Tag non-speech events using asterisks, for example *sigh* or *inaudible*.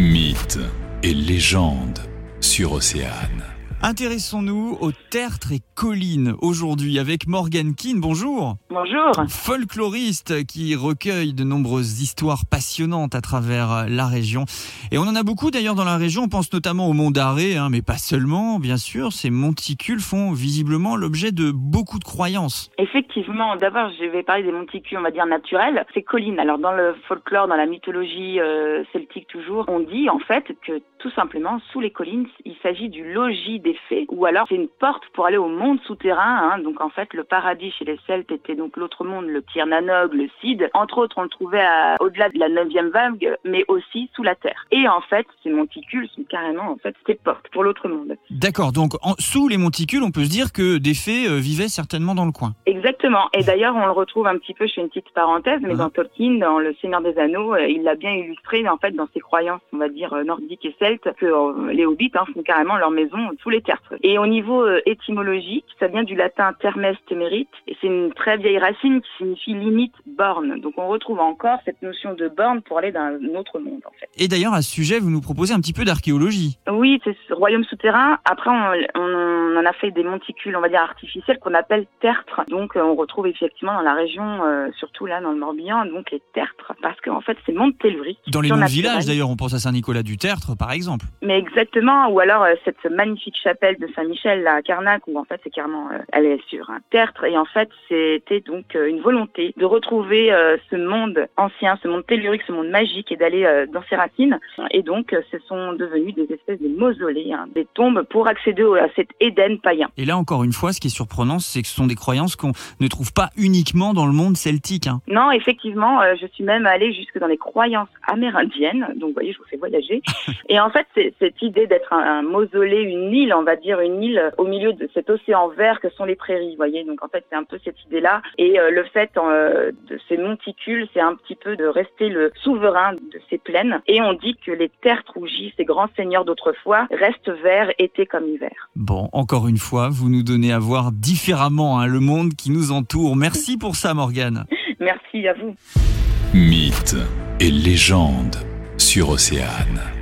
Mythes et légendes sur Océane. Intéressons-nous aux tertres et collines aujourd'hui avec Morgan Keane. Bonjour. Bonjour. Folkloriste qui recueille de nombreuses histoires passionnantes à travers la région. Et on en a beaucoup d'ailleurs dans la région. On pense notamment au Mont d'Arrée, hein, mais pas seulement, bien sûr. Ces monticules font visiblement l'objet de beaucoup de croyances. Effectivement. D'abord, je vais parler des monticules, on va dire naturels. Ces collines. Alors, dans le folklore, dans la mythologie euh, celtique toujours, on dit en fait que tout simplement, sous les collines, il s'agit du logis des fées, ou alors c'est une porte pour aller au monde souterrain. Hein. Donc en fait, le paradis chez les Celtes était donc l'autre monde, le Tirnanog, le Cid. Entre autres, on le trouvait au-delà de la neuvième vague, mais aussi sous la terre. Et en fait, ces monticules sont carrément en fait ces portes pour l'autre monde. D'accord. Donc en, sous les monticules, on peut se dire que des fées euh, vivaient certainement dans le coin. Exactement. Et d'ailleurs, on le retrouve un petit peu, je fais une petite parenthèse, mais uh-huh. dans Tolkien, dans Le Seigneur des Anneaux, euh, il l'a bien illustré en fait dans ses croyances, on va dire euh, nordiques et celtes que euh, les hobbits hein, font carrément leur maison sous les tertres. Et au niveau euh, étymologique, ça vient du latin termes témérite, et c'est une très vieille racine qui signifie limite, borne. Donc on retrouve encore cette notion de borne pour aller d'un autre monde en fait. Et d'ailleurs à ce sujet, vous nous proposez un petit peu d'archéologie. Oui, c'est ce royaume souterrain. Après, on, on, en a fait des monticules, on va dire artificiels, qu'on appelle tertres. Donc euh, on retrouve effectivement dans la région, surtout là dans le Morbihan, donc les tertres, parce qu'en fait c'est monts telluriques. Dans les noms villages d'ailleurs, on pense à Saint-Nicolas du Tertre par exemple exemple. Mais exactement, ou alors euh, cette magnifique chapelle de Saint-Michel à Carnac, où en fait c'est carrément, euh, elle est sur un tertre, et en fait c'était donc euh, une volonté de retrouver ce monde ancien, ce monde tellurique, ce monde magique, et d'aller dans ses racines. Et donc ce sont devenus des espèces de mausolées, hein, des tombes pour accéder à cet Éden païen. Et là encore une fois, ce qui est surprenant, c'est que ce sont des croyances qu'on ne trouve pas uniquement dans le monde celtique. Hein. Non, effectivement, je suis même allée jusque dans les croyances amérindiennes, donc vous voyez, je vous fais voyager. *laughs* et en fait, c'est cette idée d'être un, mausolée, une île, on va dire une île au milieu de cet océan vert que sont les prairies, vous voyez. Donc en fait, c'est un peu cette idée-là. Et euh, le fait euh, de ces monticules, c'est un petit peu de rester le souverain de ces plaines. Et on dit que les terres rougies, ces grands seigneurs d'autrefois, restent verts été comme hiver. Bon, encore une fois, vous nous donnez à voir différemment hein, le monde qui nous entoure. Merci pour ça, Morgane. *laughs* Merci à vous. Mythes et légendes sur Océane.